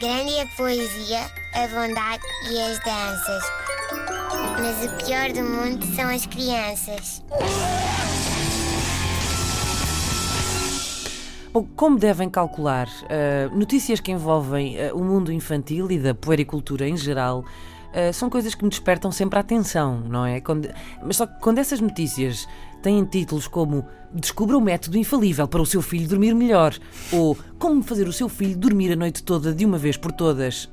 Grande a poesia, a bondade e as danças. Mas o pior do mundo são as crianças. Bom, como devem calcular, uh, notícias que envolvem uh, o mundo infantil e da puericultura em geral uh, são coisas que me despertam sempre a atenção, não é? Quando, mas só que quando essas notícias têm títulos como Descubra o método infalível para o seu filho dormir melhor ou Como fazer o seu filho dormir a noite toda de uma vez por todas,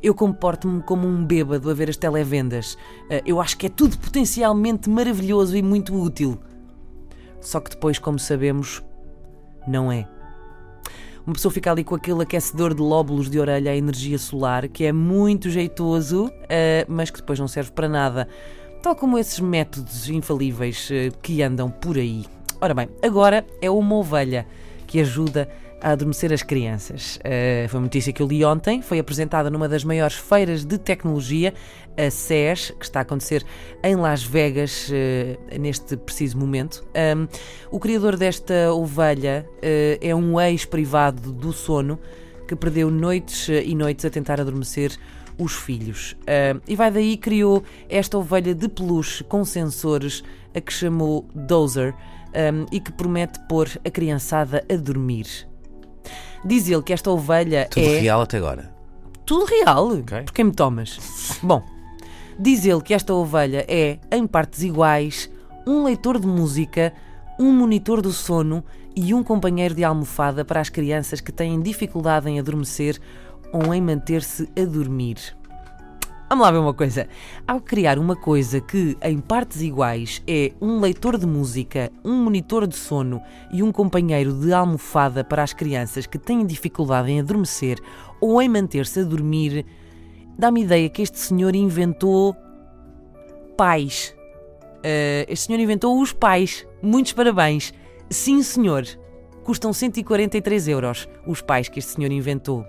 eu comporto-me como um bêbado a ver as televendas. eu acho que é tudo potencialmente maravilhoso e muito útil. Só que depois, como sabemos, não é. Uma pessoa fica ali com aquele aquecedor de lóbulos de orelha à energia solar, que é muito jeitoso, uh, mas que depois não serve para nada. Tal como esses métodos infalíveis uh, que andam por aí. Ora bem, agora é uma ovelha que ajuda a adormecer as crianças. Uh, foi uma notícia que eu li ontem, foi apresentada numa das maiores feiras de tecnologia, a CES, que está a acontecer em Las Vegas uh, neste preciso momento. Um, o criador desta ovelha uh, é um ex-privado do sono que perdeu noites e noites a tentar adormecer os filhos. Uh, e vai daí criou esta ovelha de peluche com sensores a que chamou Dozer um, e que promete pôr a criançada a dormir. Diz ele que esta ovelha Tudo é. real até agora. Tudo real. Ok. Por quem me tomas? Bom, diz ele que esta ovelha é, em partes iguais, um leitor de música, um monitor do sono e um companheiro de almofada para as crianças que têm dificuldade em adormecer ou em manter-se a dormir. Vamos lá ver uma coisa. Ao criar uma coisa que, em partes iguais, é um leitor de música, um monitor de sono e um companheiro de almofada para as crianças que têm dificuldade em adormecer ou em manter-se a dormir, dá-me ideia que este senhor inventou pais. Uh, este senhor inventou os pais. Muitos parabéns. Sim, senhor. Custam 143 euros os pais que este senhor inventou.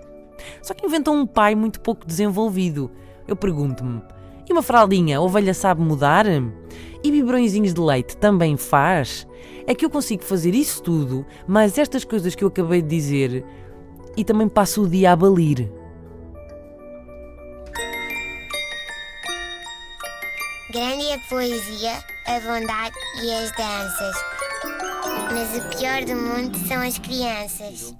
Só que inventou um pai muito pouco desenvolvido. Eu pergunto-me: e uma fraldinha, a ovelha sabe mudar? E biberõezinhos de leite também faz? É que eu consigo fazer isso tudo, mas estas coisas que eu acabei de dizer, e também passo o dia a balir. Grande é a poesia, a bondade e as danças. Mas o pior do mundo são as crianças.